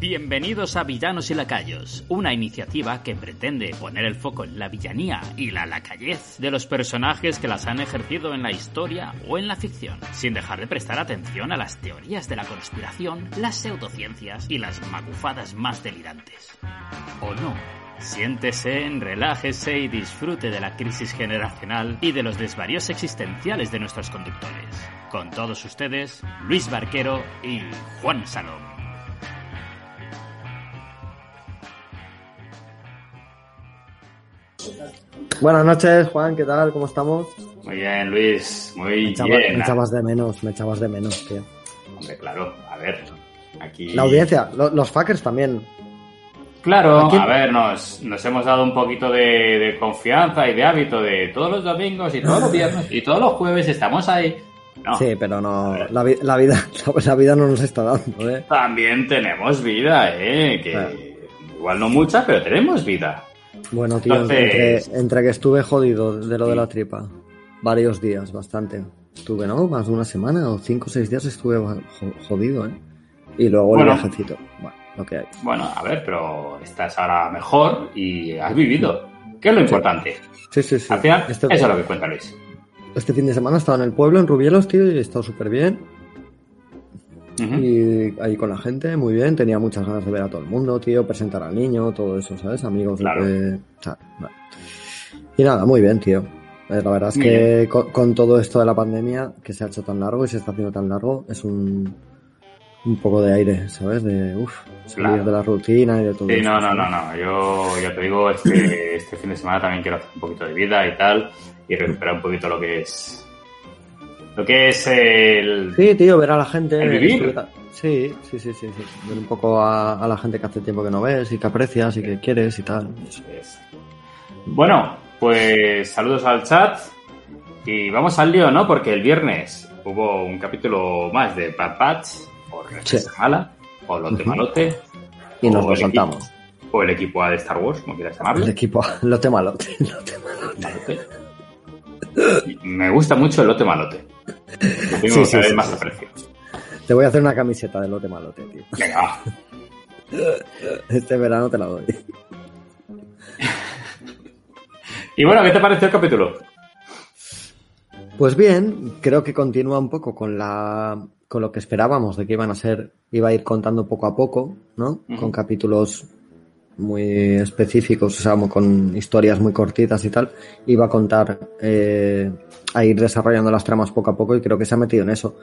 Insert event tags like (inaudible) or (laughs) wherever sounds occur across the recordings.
Bienvenidos a Villanos y Lacayos, una iniciativa que pretende poner el foco en la villanía y la lacayez de los personajes que las han ejercido en la historia o en la ficción, sin dejar de prestar atención a las teorías de la conspiración, las pseudociencias y las magufadas más delirantes. ¿O no? Siéntese, relájese y disfrute de la crisis generacional y de los desvaríos existenciales de nuestros conductores. Con todos ustedes, Luis Barquero y Juan Salón. Buenas noches, Juan, ¿qué tal? ¿Cómo estamos? Muy bien, Luis, muy me echabas, bien. Me echabas de menos, me echabas de menos, tío. Hombre, claro, a ver, aquí... La audiencia, lo, los fuckers también. Claro, a ver, nos, nos hemos dado un poquito de, de, confianza y de hábito de todos los domingos y todos los viernes y todos los jueves estamos ahí. No. Sí, pero no, la, la, vida, (laughs) la, vida no nos está dando, ¿eh? También tenemos vida, ¿eh? Que igual no mucha, pero tenemos vida. Bueno, tío, Entonces... entre, entre, que estuve jodido de lo de la tripa, varios días, bastante. Estuve, ¿no? Más de una semana o cinco o seis días estuve jodido, ¿eh? Y luego bueno, el viajecito. Bueno, lo que hay. Bueno, a ver, pero estás ahora mejor y has vivido. ¿Qué es lo importante? Sí, sí, sí. Al final, este... eso es lo que cuenta Luis. Este fin de semana estaba en el pueblo, en Rubielos, tío, y he estado súper bien. Uh -huh. Y ahí con la gente, muy bien. Tenía muchas ganas de ver a todo el mundo, tío, presentar al niño, todo eso, ¿sabes? Amigos. Claro. De... O sea, bueno. Y nada, muy bien, tío. Eh, La verdad es que con, con, todo esto de la pandemia, que se ha hecho tan largo y se está haciendo tan largo, es un, un poco de aire, ¿sabes? De, uff, salir Claro. de la rutina y de todo Sí, eso, no, no, no, no. Yo ya te digo, este, (clears throat) este fin de semana también quiero hacer un poquito de vida y tal, y recuperar un poquito lo que es. Lo que es el. Sí, tío, ver a la gente. El vivir. Sí, sí, sí, sí, sí. Ver un poco a, a la gente que hace tiempo que no ves y que aprecias y que quieres y tal. Bueno, pues saludos al chat. Y vamos al lío, ¿no? Porque el viernes hubo un capítulo más de Bad Batch, o Receta Mala, o Lote. Malote, Y nos lo equipo- o el equipo A de Star Wars, como quieras llamarlo. El equipo, lote malote, lote. Malote. Me gusta mucho el lote malote. Lo tengo Sí, sí, cada vez sí, más sí. aprecio. Te voy a hacer una camiseta de lote malote, tío. Venga. (laughs) Este verano te la doy. Y bueno, ¿qué te pareció el capítulo? Pues bien, creo que continúa un poco con la con lo que esperábamos de que iban a ser, iba a ir contando poco a poco, ¿no? Con capítulos muy específicos, o sea, con historias muy cortitas y tal, iba a contar, eh, a ir desarrollando las tramas poco a poco y creo que se ha metido en eso.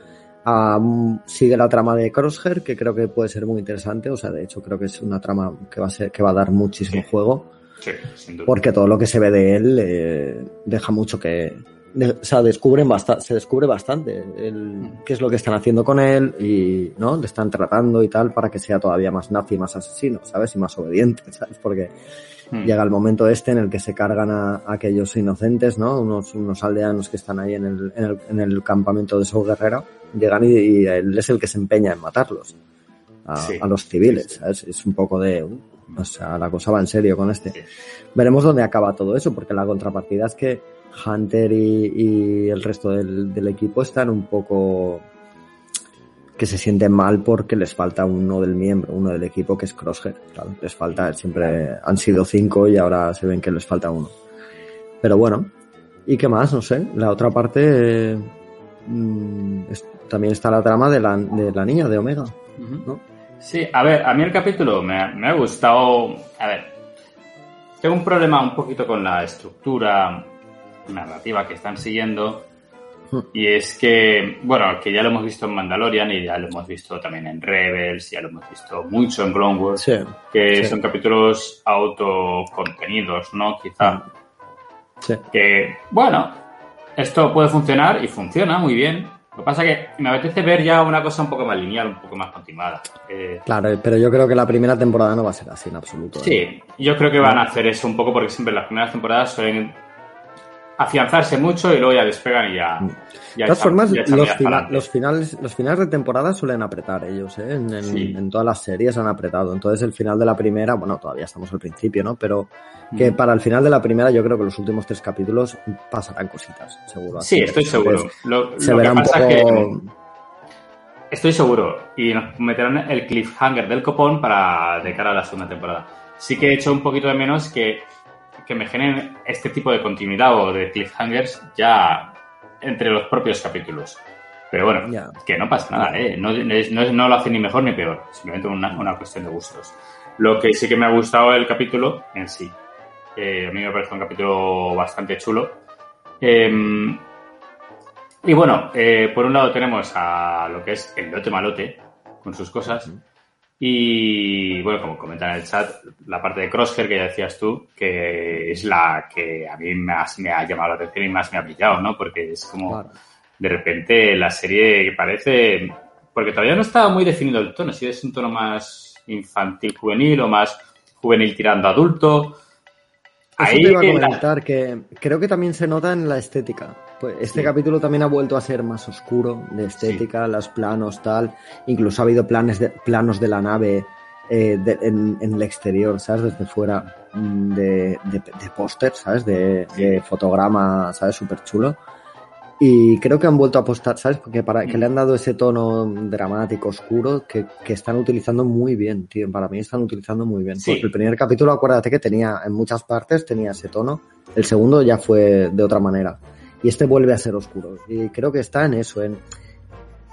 Ah, sigue la trama de Crosshair, que creo que puede ser muy interesante, o sea, de hecho creo que es una trama que va a ser, que va a dar muchísimo Sí. juego. Sí, sin duda. Porque todo lo que se ve de él eh, deja mucho que. O sea, descubren se descubre bastante el, qué es lo que están haciendo con él y, ¿no? Le están tratando y tal para que sea todavía más nazi, más asesino, ¿sabes? Y más obediente, (laughs) ¿sabes? Porque Hmm. llega el momento este en el que se cargan a, a aquellos inocentes, ¿no? Unos, unos aldeanos que están ahí en el, en el, en el campamento de Sol Guerrero. Llegan y, y él es el que se empeña en matarlos. A, Sí. a los civiles. ¿sabes? Es un poco de. uh, o sea, la cosa va en serio con este veremos dónde acaba todo eso, porque la contrapartida es que Hunter y, y el resto del, del equipo están un poco que se sienten mal porque les falta uno del miembro, uno del equipo que es Crosshair. Claro, les falta, siempre han sido cinco y ahora se ven que les falta uno. Pero bueno, ¿y qué más? No sé. La otra parte eh, mm, es- también está la trama de la, de la niña de Omega. ¿no? Sí, a ver, a mí el capítulo me, ha- me ha gustado. A ver, tengo un problema un poquito con la estructura narrativa que están siguiendo. Hmm. Y es que, bueno, que ya lo hemos visto en Mandalorian y ya lo hemos visto también en Rebels, ya lo hemos visto mucho en Clone Wars, Sí. que sí. son capítulos autocontenidos, ¿no? Quizá. Sí. Que, bueno, esto puede funcionar y funciona muy bien, Lo que pasa es que me apetece ver ya una cosa un poco más lineal, un poco más continuada. Eh, claro, pero yo creo que la primera temporada no va a ser así en absoluto. Sí, ¿eh? yo creo que van a hacer eso un poco porque siempre las primeras temporadas suelen afianzarse mucho y luego ya despegan y ya. De todas formas, los, finales, los finales de temporada suelen apretar ellos, ¿eh? En, todas las series han apretado. Entonces, el final de la primera, bueno, todavía estamos al principio, ¿no? Pero que mm. para el final de la primera, yo creo que los últimos tres capítulos pasarán cositas, seguro. Sí, estoy seguro. Lo, se verá un poco. Estoy seguro. Y nos meterán el cliffhanger del copón para de cara a la segunda temporada. Sí que he hecho un poquito de menos que que me generen este tipo de continuidad o de cliffhangers ya entre los propios capítulos. Pero bueno, que no pasa nada, ¿eh? no, no, lo hace ni mejor ni peor, simplemente una, una, cuestión de gustos. Lo que sí que me ha gustado el capítulo en sí, eh, a mí me parece un capítulo bastante chulo. Em, y bueno, eh, por un lado tenemos a lo que es el lote malote, con sus cosas, y bueno, como comentan en el chat, la parte de Crosshair que ya decías tú, que es la que a mí más me ha llamado la atención y más me ha brillado, ¿no? Porque es como de repente la serie que parece. Porque todavía no estaba muy definido el tono, si es un tono más infantil juvenil o más juvenil tirando adulto. Ahí te iba a comentar que creo que también se nota en la estética. Pues este capítulo también ha vuelto a ser más oscuro de estética, los planos, tal. Incluso ha habido planes de, planos de la nave eh, en, el exterior, ¿sabes? Desde fuera mm, de, de, póster, ¿sabes? De, de, fotograma, ¿sabes? Súper chulo. Y creo que han vuelto a apostar, ¿sabes? Porque para que le han dado ese tono dramático, oscuro, que, que están utilizando muy bien, tío. Para mí están utilizando muy bien. Porque el primer capítulo, acuérdate que tenía, en muchas partes tenía ese tono. El segundo ya fue de otra manera. Y este vuelve a ser oscuro. Y creo que está en eso, en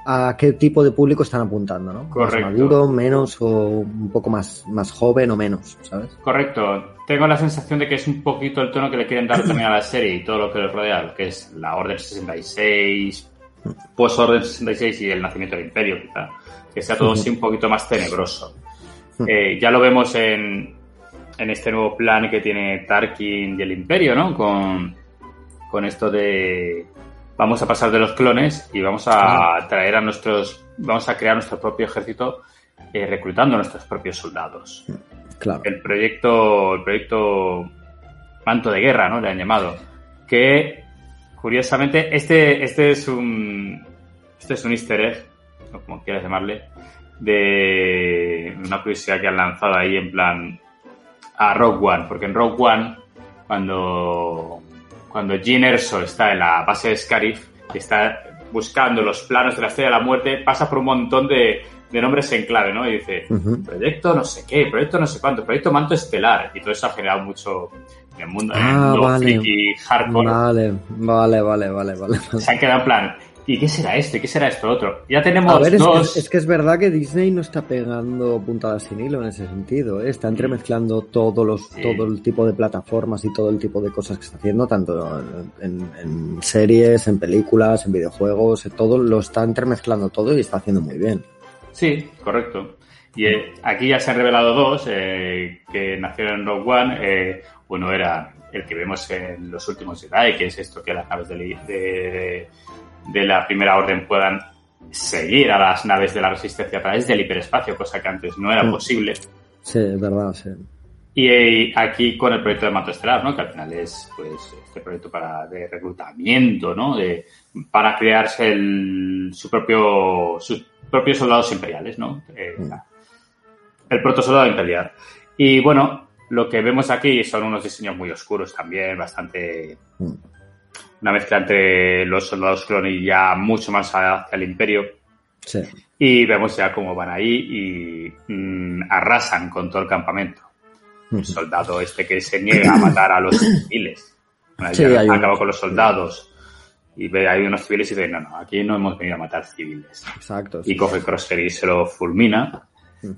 a qué tipo de público están apuntando, ¿no? Correcto. Más maduro, menos o un poco más, más joven o menos, ¿sabes? Correcto. Tengo la sensación de que es un poquito el tono que le quieren dar también a la serie y todo lo que le rodea, lo que es la Orden 66, pues Orden 66 y el nacimiento del Imperio, quizá. Que sea todo (laughs) así un poquito más tenebroso. (laughs) Eh, ya lo vemos en, en este nuevo plan que tiene Tarkin y el Imperio, ¿no? Con, con esto de vamos a pasar de los clones y vamos a traer a nuestros, vamos a crear nuestro propio ejército eh, reclutando a nuestros propios soldados. Claro. El proyecto, el proyecto Manto de Guerra, ¿no? Le han llamado. Que, curiosamente, este, este es un, este es un easter egg, o como quieras llamarle, de una curiosidad que han lanzado ahí en plan a Rogue One, porque en Rogue One, cuando cuando Jean Erso está en la base de Scarif y está buscando los planos de la Estrella de la Muerte, pasa por un montón de, nombres en clave, ¿no? Y dice, proyecto no sé qué, proyecto no sé cuánto, proyecto manto estelar. Y todo eso ha generado mucho en el mundo, ah, vale. hardcore. Vale, vale, vale, vale, vale. Se han quedado en plan, ¿Y qué será esto? ¿Y qué será esto otro? Ya tenemos a ver, dos... Es que, es verdad que Disney no está pegando puntadas sin hilo en ese sentido. ¿eh? Está entremezclando todos los, todo el tipo de plataformas y todo el tipo de cosas que está haciendo, tanto en, series, en películas, en videojuegos, todo lo está entremezclando todo y está haciendo muy bien. Sí, correcto. Y eh, aquí ya se han revelado dos eh, que nacieron en Rogue One. Eh, uno era el que vemos en los últimos Jedi, que es esto que las naves de, de de la primera orden puedan seguir a las naves de la resistencia a través del hiperespacio, cosa que antes no era mm. posible. Sí, es verdad, sí. Y aquí con el proyecto de Mato Estelar, ¿no? Que al final es pues este proyecto para de reclutamiento, ¿no? De, para crearse el, su propio sus propios soldados imperiales, ¿no? Eh, mm. El protosoldado imperial. Y bueno, lo que vemos aquí son unos diseños muy oscuros también, bastante mm una mezcla entre los soldados clon y ya mucho más hacia el imperio. Sí. Y vemos ya cómo van ahí y mm, arrasan con todo el campamento. El soldado este que se niega a matar a los civiles. Bueno, sí, acaba con los soldados y ve ahí unos civiles y dice, no, no, aquí no hemos venido a matar civiles. Exacto. y coge Crosshair y se lo fulmina.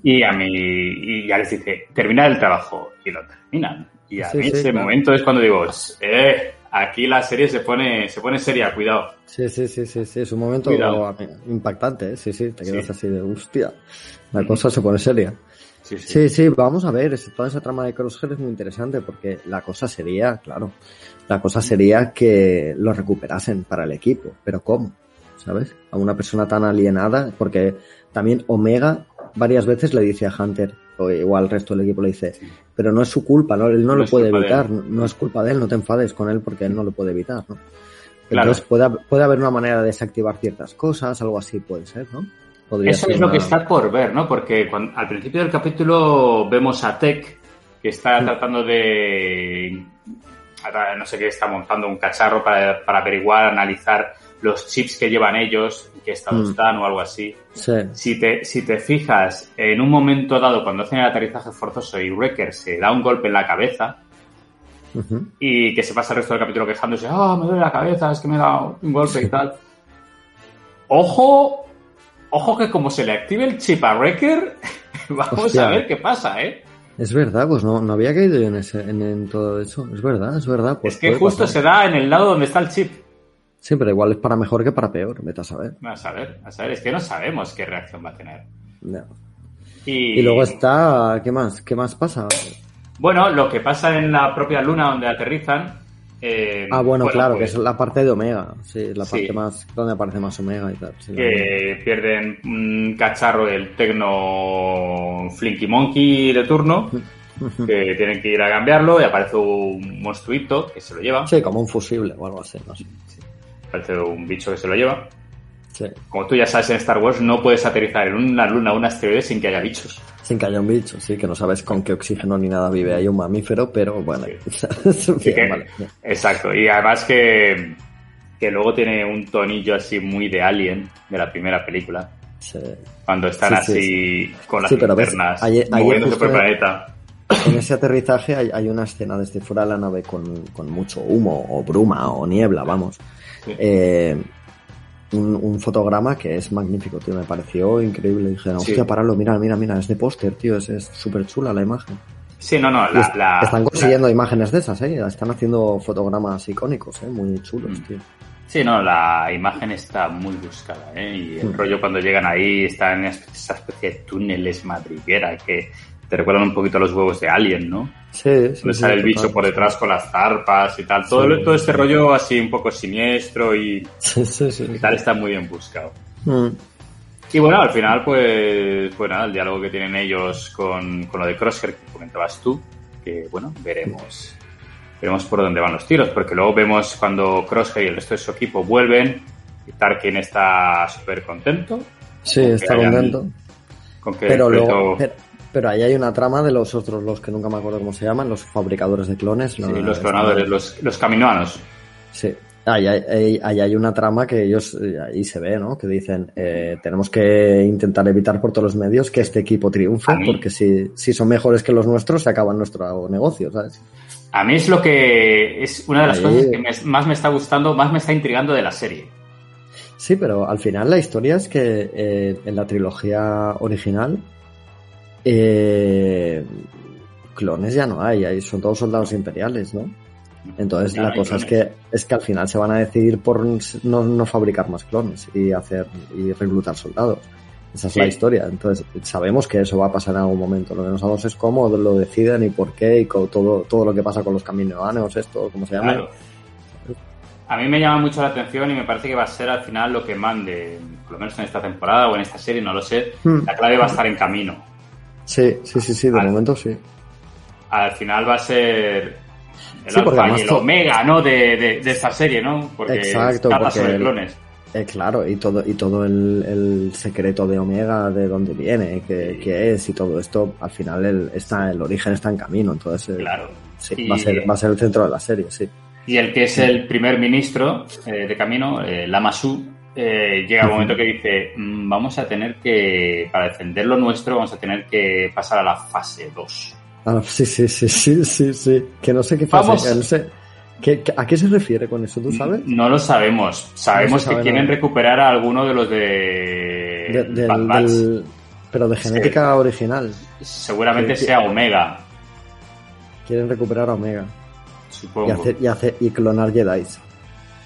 Y a mí, y ya les dice, termina el trabajo. Y lo terminan. Y a mí ese momento es cuando digo, eh, aquí la serie se pone, se pone seria, cuidado. Sí, sí, sí, sí, sí, es un momento impactante, ¿eh? sí, sí, te quedas así de hostia, la cosa se pone seria. Sí sí. vamos a ver, toda esa trama de Crosshair es muy interesante porque la cosa sería, claro, la cosa sería que lo recuperasen para el equipo, pero ¿cómo? ¿sabes? A una persona tan alienada, porque también Omega varias veces le dice a Hunter, o igual al resto del equipo le dice, pero no es su culpa, ¿no? él no, lo puede evitar, no es culpa de él, no te enfades con él porque él no lo puede evitar, ¿no? Entonces puede, puede haber una manera de desactivar ciertas cosas, algo así puede ser, ¿no? Eso es lo que está por ver, ¿no? Porque al principio del capítulo vemos a Tech que está tratando de. No sé qué, está montando un cacharro para, averiguar, analizar los chips que llevan ellos, qué estado mm. están o algo así. Si, te, si te fijas, en un momento dado, cuando hacen el aterrizaje forzoso y Wrecker se da un golpe en la cabeza, y que se pasa el resto del capítulo quejándose, ah, me duele la cabeza, es que me he dado un golpe y tal. Ojo Ojo que como se le active el chip a Wrecker, (laughs) vamos a ver qué pasa, ¿eh? Es verdad, pues no, no había caído yo en, ese, en, todo eso. Es verdad, es verdad. Pues es que justo se da en el lado donde está el chip. Sí, pero igual es para mejor que para peor, vete a saber. A saber, a saber, es que no sabemos qué reacción va a tener. Y... y... luego está, ¿qué más? ¿Qué más pasa? Bueno, lo que pasa en la propia luna donde aterrizan eh, ah, bueno, claro, que pues es la parte de Omega, sí, la parte más donde aparece más Omega y tal. que pierden un cacharro del Tecno Flinky Monkey de turno, (laughs) que tienen que ir a cambiarlo y aparece un monstruito que se lo lleva. Sí, como un fusible o algo así, no sé. Aparece un bicho que se lo lleva. Como tú ya sabes en Star Wars, no puedes aterrizar en una luna o un asteroide sin que haya bichos. Sin que haya un bicho, sí, que no sabes con qué oxígeno ni nada vive. Hay un mamífero, pero bueno. Exacto. Y además que, que luego tiene un tonillo así muy de Alien de la primera película. Cuando están así con las linternas moviéndose por el planeta. En ese aterrizaje hay, una escena desde fuera de la nave con, con mucho humo o bruma o niebla, vamos. Eh, un, fotograma que es magnífico, tío. Me pareció increíble. Dije, hostia, paralo, mira, mira, mira, es de póster, tío. Es súper chula la imagen. Sí, no, no. están consiguiendo imágenes de esas, ¿eh? Están haciendo fotogramas icónicos, ¿eh? Muy chulos, mm. tío. Sí, no, la imagen está muy buscada, ¿eh? Y el mm. rollo cuando llegan ahí está en esa especie de túneles madriguera que te recuerdan un poquito a los huevos de Alien, ¿no? Sí, sí. Donde sale el bicho por detrás con las zarpas y tal. Todo, todo este rollo así un poco siniestro y, tal está muy bien buscado. Mm. Y bueno, al final, pues, pues nada, el diálogo que tienen ellos con, con lo de Crosshair que comentabas tú, que bueno, veremos. Veremos por dónde van los tiros, porque luego vemos cuando Crosshair y el resto de su equipo vuelven, y Tarkin está súper contento. Sí, está contento. Con que pero luego, pero ahí hay una trama de los otros, los que nunca me acuerdo cómo se llaman, los fabricadores de clones. Sí, los clonadores, los, los caminoanos. Sí, Ahí hay, hay, una trama que ellos, eh, ahí se ve, ¿no? Que dicen, eh, tenemos que intentar evitar por todos los medios que este equipo triunfe, porque si, si son mejores que los nuestros, se acaba nuestro negocio, ¿sabes? A mí es lo que es una de las cosas que más me está gustando, más me está intrigando de la serie. Sí, pero al final la historia es que eh, en la trilogía original eh, clones ya no hay, ahí son todos soldados imperiales, ¿no? Entonces la cosa es que es que al final se van a decidir por no, fabricar más clones y hacer y reclutar soldados. Esa es la historia. Entonces sabemos que eso va a pasar en algún momento. Lo que no sabemos es cómo lo deciden y por qué y todo todo lo que pasa con los caminoanos, esto, cómo se llama. A mí me llama mucho la atención y me parece que va a ser al final lo que mande, por lo menos en esta temporada o en esta serie, no lo sé. Hmm. La clave va a estar en camino Sí, sí, sí, sí, de momento sí. Al final va a ser el alfa y el omega, ¿no? De, de, esta serie, ¿no? Porque Exacto, porque clones. Eh, claro, y todo, y todo el, secreto de Omega, de dónde viene, qué, es, y todo esto, al final el, está, el origen está en camino, entonces eh, claro. sí, va, a ser, va a ser el centro de la serie, sí. Y el que es el primer ministro eh, de camino, eh, Lama Su, eh, llega el momento que dice, mm, vamos a tener que, para defender lo nuestro, vamos a tener que pasar a la fase 2. Ah, sí, sí, sí, sí, sí, sí. Que no sé qué fase, no sé. ¿Qué, ¿A qué se refiere con eso? ¿Tú sabes? No lo sabemos. Sabemos que quieren recuperar a alguno de los de... del, pero de genética original. Seguramente sea Omega. Quieren recuperar a Omega. Supongo. Y, hacer, y, hacer, y clonar Jedi.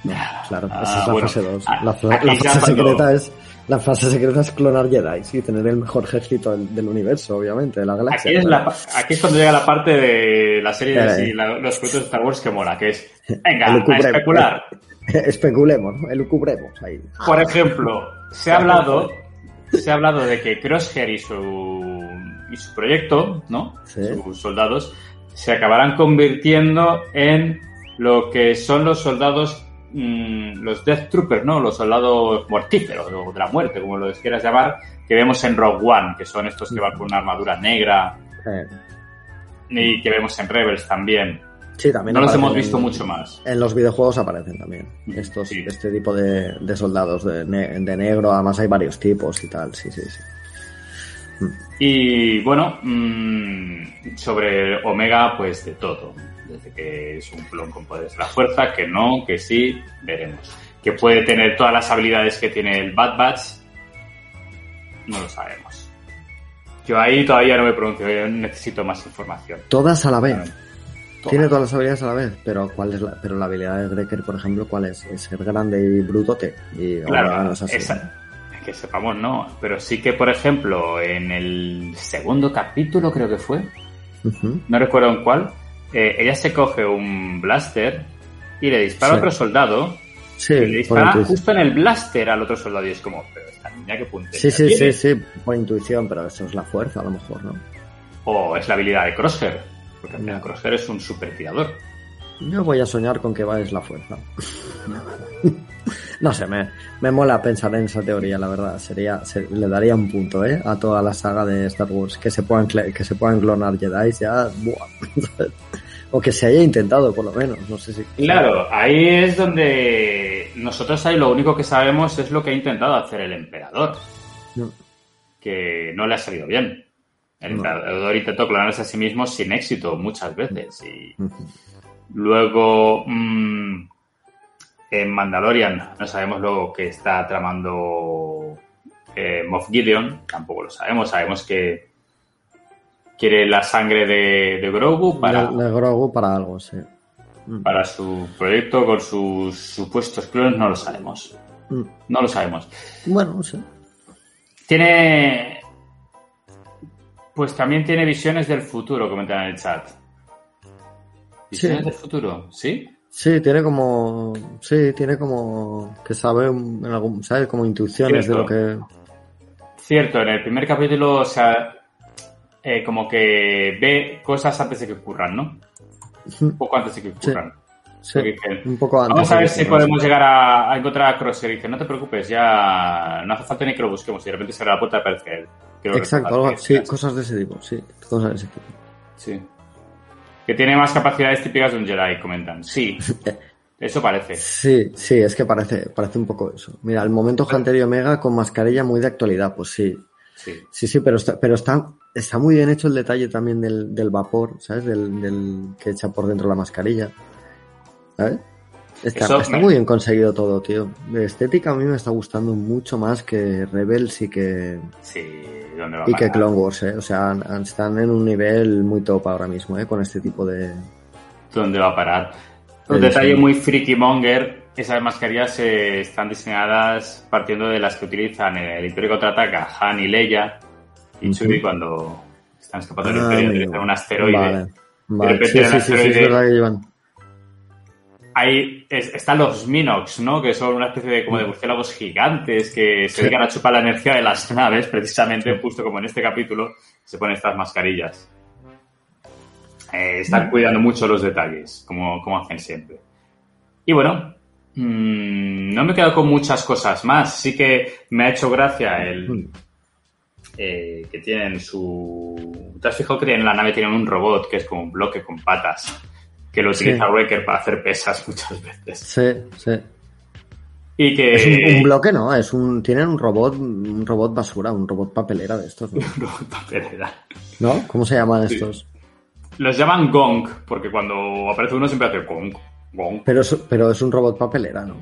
Claro, esa es la ah, fase 2. La, fase secreta es la fase secreta es clonar Jedi y tener el mejor ejército del, universo, obviamente, de la galaxia. Aquí es, cuando llega la parte de la serie de eh. los productos de Star Wars que mola, que es, venga, a especular. (laughs) Especulemos, ¿no? elucubremos ahí. Por ejemplo, se ha hablado, se ha hablado de que Crosshair y su, y su proyecto, ¿no? Sí. Sus soldados, se acabarán convirtiendo en lo que son los soldados, mm, los Death Troopers, ¿no? Los soldados mortíferos, o de la muerte, como lo quieras llamar, que vemos en Rogue One, que son estos que van con una armadura negra y que vemos en Rebels también. sí, también No los hemos visto en- mucho más. En los videojuegos aparecen también estos, Sí. este tipo de, de soldados de, ne- de negro. Además hay varios tipos y tal. Sí, sí, sí. Y bueno, mm, sobre Omega, pues de todo. Desde que es un clon con poderes de la fuerza, que no, que sí, veremos. Que puede tener todas las habilidades que tiene el Bad Batch, no lo sabemos. Yo ahí todavía no me pronuncio, yo necesito más información. Todas a la vez. Todas. Tiene todas las habilidades a la vez, pero ¿cuál es la, pero la habilidad de Greker, por ejemplo, cuál es? Es ser grande y brutote. Y Claro, no es así. esa- que sepamos no, pero sí que, por ejemplo, en el segundo capítulo creo que fue, no recuerdo en cuál, eh, ella se coge un blaster y le dispara Sí. a otro soldado Sí, y le dispara justo en el blaster al otro soldado y es como, pero esta niña que puntería Sí, sí, sí, tiene? sí, por intuición, pero eso es la fuerza a lo mejor, ¿no? O es la habilidad de Crosshair, porque al final. Crosshair es un super tirador. Yo voy a soñar con que va es la fuerza. (laughs) no sé, me, me mola pensar en esa teoría, la verdad. Sería, se- le daría un punto, ¿eh? A toda la saga de Star Wars. Que se puedan, que se puedan clonar Jedi ya. buah. (laughs) o que se haya intentado, por lo menos. No sé si. Claro, ahí es donde nosotros ahí lo único que sabemos es lo que ha intentado hacer el emperador, No. que no le ha salido bien. El No. emperador intentó clonarse a sí mismo sin éxito muchas veces y. Luego, mm, en Mandalorian, no sabemos luego que está tramando eh, Moff Gideon, tampoco lo sabemos. Sabemos que quiere la sangre de, de Grogu para, De, de Grogu para algo, sí. Mm. para su proyecto con sus supuestos clones, no lo sabemos. Mm. No lo sabemos. Bueno, sí. Tiene. Pues también tiene visiones del futuro, comentan en el chat. ¿Visiones Sí. del futuro? ¿Sí? Sí, tiene como. Sí, tiene como. Que sabe, en algún, ¿sabes? Como intuiciones de lo que. Cierto, en el primer capítulo, o sea, eh, como que ve cosas antes de que ocurran, ¿no? Un poco antes de que ocurran. Sí, un poco antes. Vamos a ver si podemos llegar a, a encontrar a Crosshair. Y dice, no te preocupes, ya no hace falta ni que lo busquemos. Y de repente se abre la puerta y aparece él. Creo Exacto, algo, sí, cosas de ese tipo, sí, cosas de ese tipo. Sí. Que tiene más capacidades típicas de un Jedi, comentan. Sí, (laughs) eso parece. Sí, sí, es que parece, parece un poco eso. Mira, el momento Hunter y Omega con mascarilla muy de actualidad, pues sí. Sí. Sí, sí, pero está, pero está, está muy bien hecho el detalle también del, del vapor, ¿sabes? Del, del que echa por dentro la mascarilla. ¿Sabes? Está, Eso está me- muy bien conseguido todo, tío. De estética a mí me está gustando mucho más que Rebels y que, Sí, ¿dónde va y que? Clone Wars, ¿eh? O sea, están en un nivel muy top ahora mismo, ¿eh? Con este tipo de... dónde va a parar. Un detalle sí. muy freaky monger, esas mascarillas eh, están diseñadas partiendo de las que utilizan el Imperio Contraataca Han y Leia y Ujú. Chewie cuando están escapando del Ah, Imperio, amigo. utilizan un asteroide. Vale, vale. repente Sí, el sí, sí, sí, es asteroide- verdad que llevan... Ahí es- están los Minox, ¿no? Que son una especie de como de murciélagos gigantes que se Sí. dedican a chupar la energía de las naves, precisamente, justo como en este capítulo, se ponen estas mascarillas. Eh, están cuidando mucho los detalles, como, como hacen siempre. Y bueno, mm, no me he quedado con muchas cosas más. Sí que me ha hecho gracia el Mm. Eh, que tienen su. ¿Te has fijado que tienen la nave tienen un robot que es como un bloque con patas? Que lo Sí. utiliza Wrecker para hacer pesas muchas veces. Sí, sí. Y que. Es un, un bloque, ¿no? Es un, tienen un robot, un robot basura, un robot papelera de estos, ¿no? (laughs) Papelera. ¿No? ¿Cómo se llaman Sí. estos? Los llaman Gong, porque cuando aparece uno siempre hace Gong. Gong. Pero es, pero es un robot papelera, ¿no?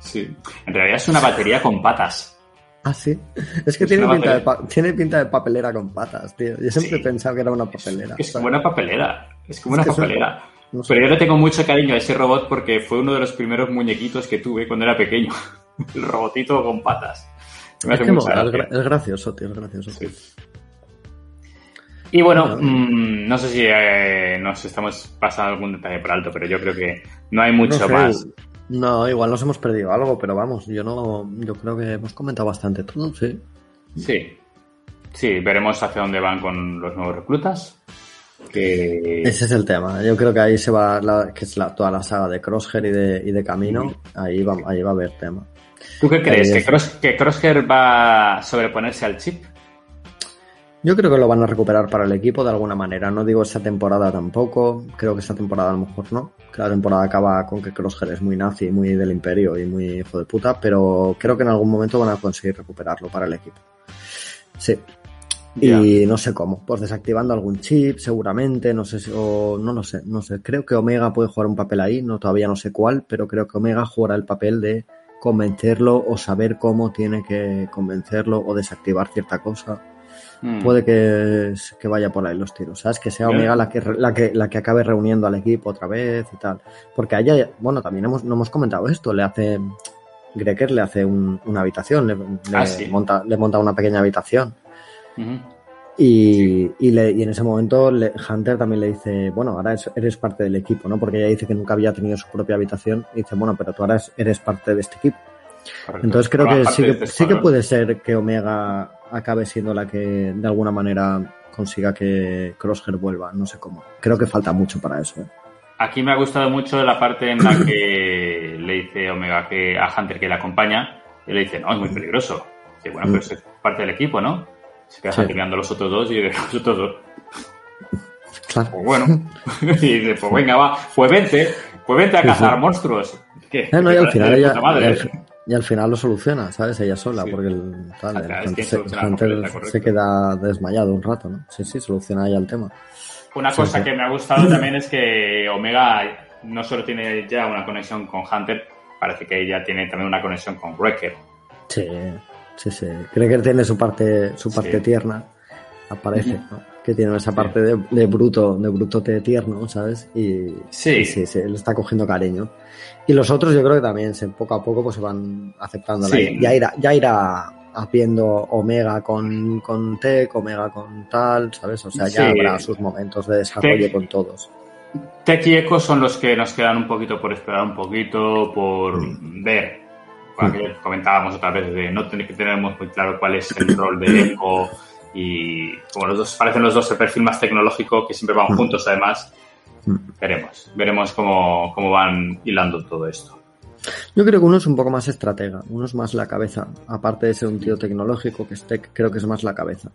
Sí. En realidad es una batería con patas. Ah, sí. Es que Es tiene pinta, de tiene pinta de papelera con patas, tío. Yo siempre Sí. he pensado que era una papelera. Es como una papelera. Es como una papelera. no sé. Pero yo le tengo mucho cariño a ese robot porque fue uno de los primeros muñequitos que tuve cuando era pequeño. (laughs) El robotito con patas. Me Es hace que mucha mola, es, gracia. gra- es gracioso, tío, es gracioso. Sí. Y bueno, Bueno. mm, no sé si eh, nos estamos pasando algún detalle por alto, pero yo creo que no hay mucho No sé, más. No, igual nos hemos perdido algo, pero vamos, yo no, yo creo que hemos comentado bastante todo, sí. Sí. Sí, veremos hacia dónde van con los nuevos reclutas. Que... Ese es el tema. Yo creo que ahí se va, la, que es la, toda la saga de Crosshair y de, y de Camino. Ahí va, ahí va a haber tema. ¿Tú qué crees? ¿Que, Cross, ¿Que Crosshair va a sobreponerse al chip? Yo creo que lo van a recuperar para el equipo de alguna manera. No digo esta temporada tampoco. Creo que esta temporada a lo mejor no. Que la temporada acaba con que Crosshair es muy nazi, muy del imperio y muy hijo de puta. Pero creo que en algún momento van a conseguir recuperarlo para el equipo. Sí. Y no sé cómo. Pues desactivando algún chip, seguramente. No sé si, o no lo sé. No sé. Creo que Omega puede jugar un papel ahí. No, todavía no sé cuál. Pero creo que Omega jugará el papel de convencerlo o saber cómo tiene que convencerlo o desactivar cierta cosa Mm. puede que, que, vaya por ahí los tiros, ¿sabes? Que sea Omega la que, la que la que acabe reuniendo al equipo otra vez y tal. Porque a ella, bueno, también hemos, no hemos comentado esto, le hace, Greker le hace un, una habitación, le, le Ah, sí. monta, le monta una pequeña habitación. Y, y, le, y en ese momento le- Hunter también le dice, bueno, ahora es- eres parte del equipo, ¿no? Porque ella dice que nunca había tenido su propia habitación y dice, bueno, pero tú ahora es- eres parte de este equipo. Correcto. Entonces creo que sí que, este sí que puede ser que Omega acabe siendo la que de alguna manera consiga que Crosshair vuelva, no sé cómo. Creo que falta mucho para eso. ¿eh? Aquí me ha gustado mucho la parte en la (coughs) que le dice Omega que a Hunter que le acompaña y le dice, no, es muy peligroso. Dice, bueno, pero es parte del equipo, ¿no? Se queda Sí. A los otros dos y (laughs) los otros dos, Claro. pues bueno. (laughs) y dice, pues venga, va, pues vente, pues vente a cazar sí. monstruos. ¿Qué? Eh, no, y al final ella, madre, y al, fi- y al final lo soluciona, ¿sabes? Ella sola, Sí. porque el, tal, el quien se, completa, se queda desmayado un rato, ¿no? Sí, sí, soluciona ella el tema. Una cosa que me ha gustado también es que Omega no solo tiene ya una conexión con Hunter, parece que ella tiene también una conexión con Wrecker. Sí, sí, sí. Creo que tiene su parte, su parte Sí. tierna. Aparece, ¿no? Que tiene esa parte de, de bruto, de brutote tierno, ¿sabes? Y Sí. sí, sí, le está cogiendo cariño. Y los otros yo creo que también se, poco a poco pues se van aceptando. Sí. Ya irá, ya irá haciendo Omega con, con Tech, Omega con tal, ¿sabes? O sea, ya Sí. habrá sus momentos de desarrollo Tech- con todos. Tech y Echo son los que nos quedan un poquito por esperar un poquito, por ver. Que comentábamos otra vez de no tener que tener muy claro cuál es el rol de Echo y como los dos parecen los dos el perfil más tecnológico que siempre van juntos además, veremos, veremos cómo, cómo van hilando todo esto. Yo creo que uno es un poco más estratega, uno es más la cabeza. Aparte de ser un tío tecnológico, que es tech, creo que es más la cabeza.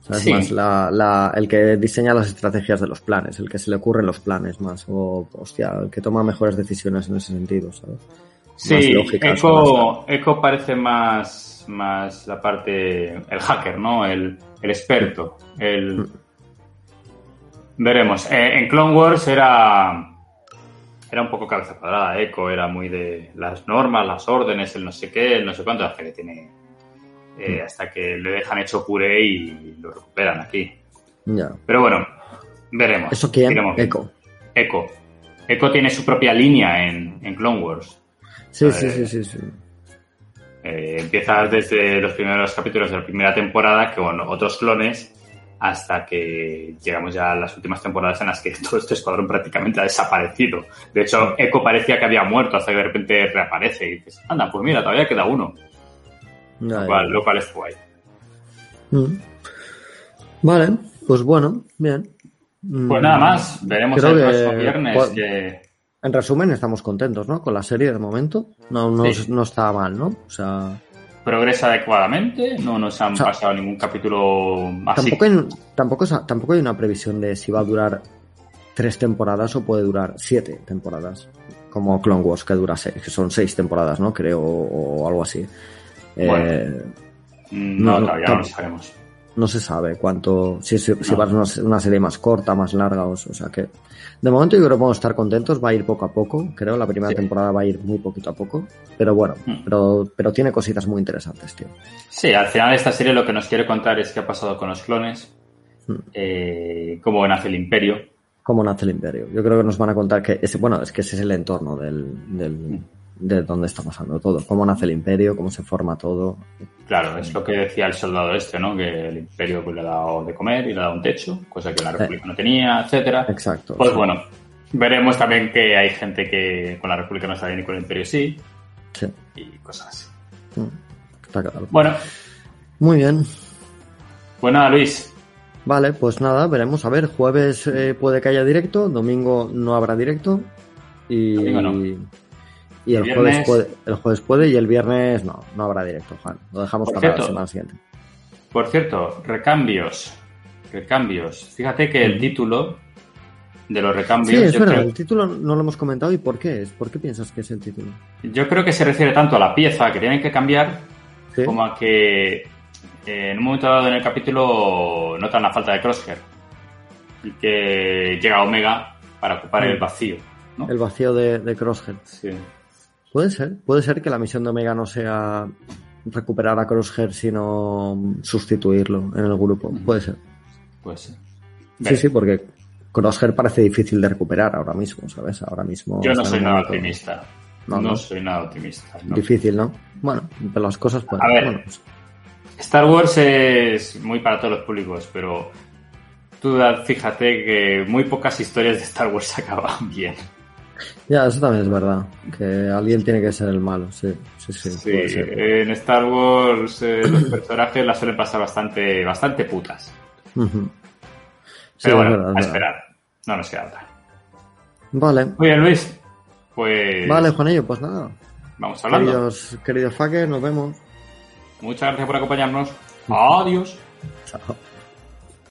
O sea, es Sí. más la, la- el que diseña las estrategias de los planes, el que se le ocurren los planes más, o, hostia, el que toma mejores decisiones en ese sentido, ¿sabes? Más Sí, lógicas, Echo, Echo parece más, más la parte, el hacker, ¿no? El, el experto, el... Mm. Veremos. Eh, en Clone Wars era, era un poco cabeza cuadrada, Echo era muy de las normas, las órdenes, el no sé qué, el no sé cuánto, hasta que tiene... eh, Mm. hasta que le dejan hecho puré y lo recuperan aquí. Ya. Pero bueno, veremos. ¿Eso viendo. Echo. Echo. Echo tiene su propia línea en, en Clone Wars. Sí, Eh, sí, sí, sí, sí. Eh, empiezas desde los primeros capítulos de la primera temporada con otros clones hasta que llegamos ya a las últimas temporadas en las que (laughs) todo este escuadrón prácticamente ha desaparecido. De hecho, Echo parecía que había muerto hasta que de repente reaparece y dices, anda, pues mira, todavía queda uno. Ya, Lo cual, lo cual es guay. Mm. Vale, pues bueno, bien. Mm, Pues nada más, veremos Creo el que- próximo viernes que... En resumen, estamos contentos, ¿no? Con la serie de momento. No, no, Sí. no está mal, ¿no? O sea, progresa adecuadamente, no nos han O sea, pasado ningún capítulo así. tampoco hay, tampoco, tampoco hay una previsión de si va a durar tres temporadas o puede durar siete temporadas. Como Clone Wars, que dura seis, que son seis temporadas, ¿no? Creo, o, algo así. Bueno. Eh, Mm, No, no, todavía no lo sabemos. No se sabe cuánto, si, si, va a ser una, una serie más corta, más larga, o, o sea que de momento yo creo que podemos estar contentos, va a ir poco a poco, creo, la primera Sí. temporada va a ir muy poquito a poco, pero bueno, Mm. pero, pero tiene cositas muy interesantes, tío. Sí, al final esta serie lo que nos quiere contar es qué ha pasado con los clones, Mm. eh, cómo nace el imperio. Cómo nace el imperio. Yo creo que nos van a contar que, ese, bueno, es que ese es el entorno del, del, de donde está pasando todo, cómo nace el imperio, cómo se forma todo. Claro, es lo que decía el soldado este, ¿no? Que el imperio pues, le ha dado de comer y le ha dado un techo, cosa que la república no tenía, etcétera. Exacto. Pues sí. bueno, Veremos también que hay gente que con la República no está bien y con el Imperio sí. Sí. Y cosas así. Mm, Está claro. Bueno, Muy bien. pues nada, Luis. Vale, pues nada, veremos. A ver, jueves eh, puede que haya directo, domingo no habrá directo. Y, Domingo no. Y el, jueves puede, el jueves puede y el viernes no, no habrá directo, Juan. Lo dejamos Por para la semana siguiente. Por cierto, recambios. Recambios. Fíjate que el título de los Sí, recambios es yo, verdad, creo, el título no lo hemos comentado. ¿Y por qué es? ¿Por qué piensas que es el título? yo creo que se refiere tanto a la pieza que tienen que cambiar ¿Sí? como a que eh, en un momento dado en el capítulo notan la falta de Crosshair y que llega Omega para ocupar el vacío. ¿no? El vacío de, de Crosshair. Sí. Puede ser, puede ser que la misión de Omega no sea recuperar a Crosshair, sino sustituirlo en el grupo. Puede ser. Pues Sí, sí, porque Crosshair parece difícil de recuperar ahora mismo, ¿sabes? Ahora mismo. Yo no soy nada optimista. No, No, no. soy nada optimista. no. Difícil, ¿no? Bueno, pero las cosas pueden. A ver. bueno, pues, Star Wars es muy para todos los públicos, pero tú fíjate que muy pocas historias de Star Wars (laughs) acaban bien. Ya, eso también es verdad. Que alguien tiene que ser el malo, sí. Sí, sí. Sí, puede ser. en Star Wars eh, los (coughs) personajes las suelen pasar bastante, bastante putas. Sí, Pero es bueno, verdad, a verdad. esperar. No nos queda otra. Vale. Muy bien, Luis. Pues Vale, Juanillo, pues nada. vamos hablando. Queridos, queridos fuckers, nos vemos. Muchas gracias por acompañarnos. Adiós. Chao.